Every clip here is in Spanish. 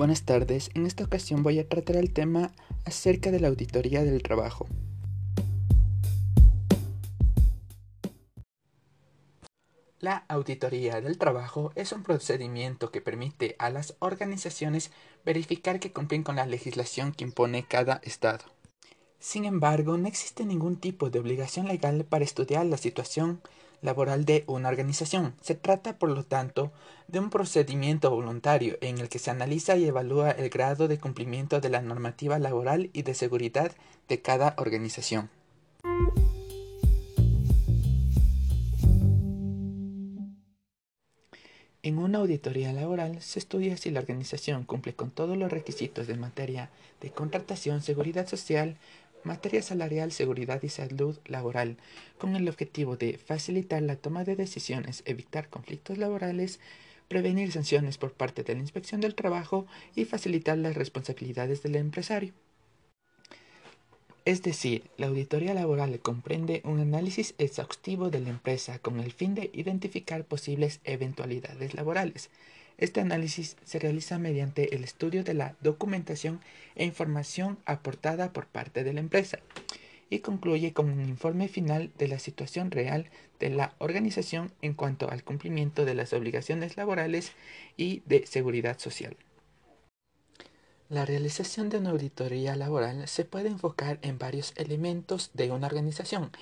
Buenas tardes, en esta ocasión voy a tratar el tema acerca de la auditoría del trabajo. La auditoría del trabajo es un procedimiento que permite a las organizaciones verificar que cumplen con la legislación que impone cada Estado. Sin embargo, no existe ningún tipo de obligación legal para estudiar la situación laboral de una organización. Se trata, por lo tanto, de un procedimiento voluntario en el que se analiza y evalúa el grado de cumplimiento de la normativa laboral y de seguridad de cada organización. En una auditoría laboral se estudia si la organización cumple con todos los requisitos de materia de contratación, seguridad social, materia salarial, seguridad y salud laboral, con el objetivo de facilitar la toma de decisiones, evitar conflictos laborales, prevenir sanciones por parte de la inspección del trabajo y facilitar las responsabilidades del empresario. Es decir, la auditoría laboral comprende un análisis exhaustivo de la empresa con el fin de identificar posibles eventualidades laborales, este análisis se realiza mediante el estudio de la documentación e información aportada por parte de la empresa y concluye con un informe final de la situación real de la organización en cuanto al cumplimiento de las obligaciones laborales y de seguridad social. La realización de una auditoría laboral se puede enfocar en varios elementos de una organización,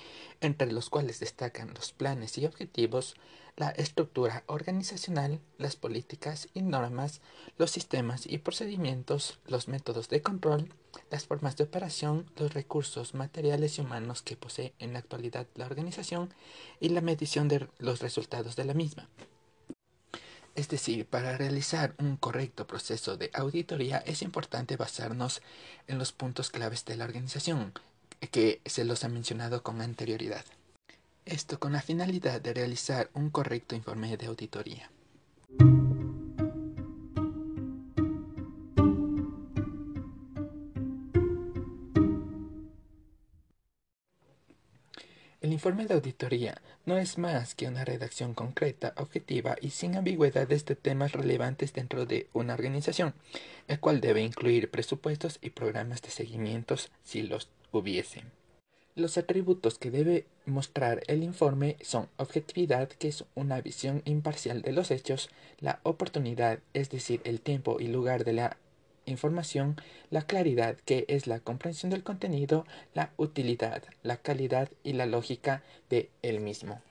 entre los cuales destacan los planes y objetivos, la estructura organizacional, las políticas y normas, los sistemas y procedimientos, los métodos de control, las formas de operación, los recursos materiales y humanos que posee en la actualidad la organización y la medición de los resultados de la misma. Es decir, para realizar un correcto proceso de auditoría es importante basarnos en los puntos claves de la organización, que se los ha mencionado con anterioridad. Esto con la finalidad de realizar un correcto informe de auditoría. El informe de auditoría no es más que una redacción concreta, objetiva y sin ambigüedades de temas relevantes dentro de una organización, el cual debe incluir presupuestos y programas de seguimientos si los hubiese. Los atributos que debe mostrar el informe son objetividad, que es una visión imparcial de los hechos, la oportunidad, es decir, el tiempo y lugar de la información, la claridad, que es la comprensión del contenido, la utilidad, la calidad y la lógica de el mismo.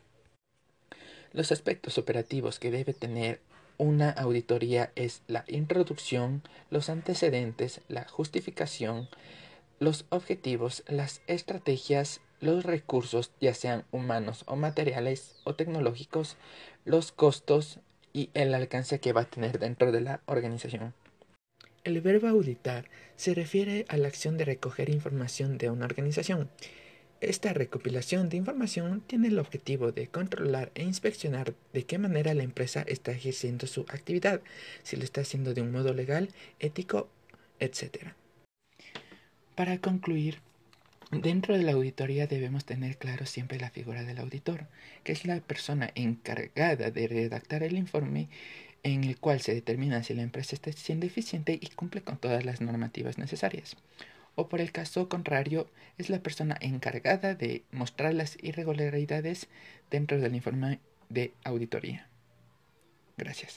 Los aspectos operativos que debe tener una auditoría es la introducción, los antecedentes, la justificación, los objetivos, las estrategias, los recursos, ya sean humanos o materiales o tecnológicos, los costos y el alcance que va a tener dentro de la organización. El verbo auditar se refiere a la acción de recoger información de una organización. Esta recopilación de información tiene el objetivo de controlar e inspeccionar de qué manera la empresa está ejerciendo su actividad, si lo está haciendo de un modo legal, ético, etc. Para concluir, dentro de la auditoría debemos tener claro siempre la figura del auditor, que es la persona encargada de redactar el informe en el cual se determina si la empresa está siendo eficiente y cumple con todas las normativas necesarias. O por el caso contrario, es la persona encargada de mostrar las irregularidades dentro del informe de auditoría. Gracias.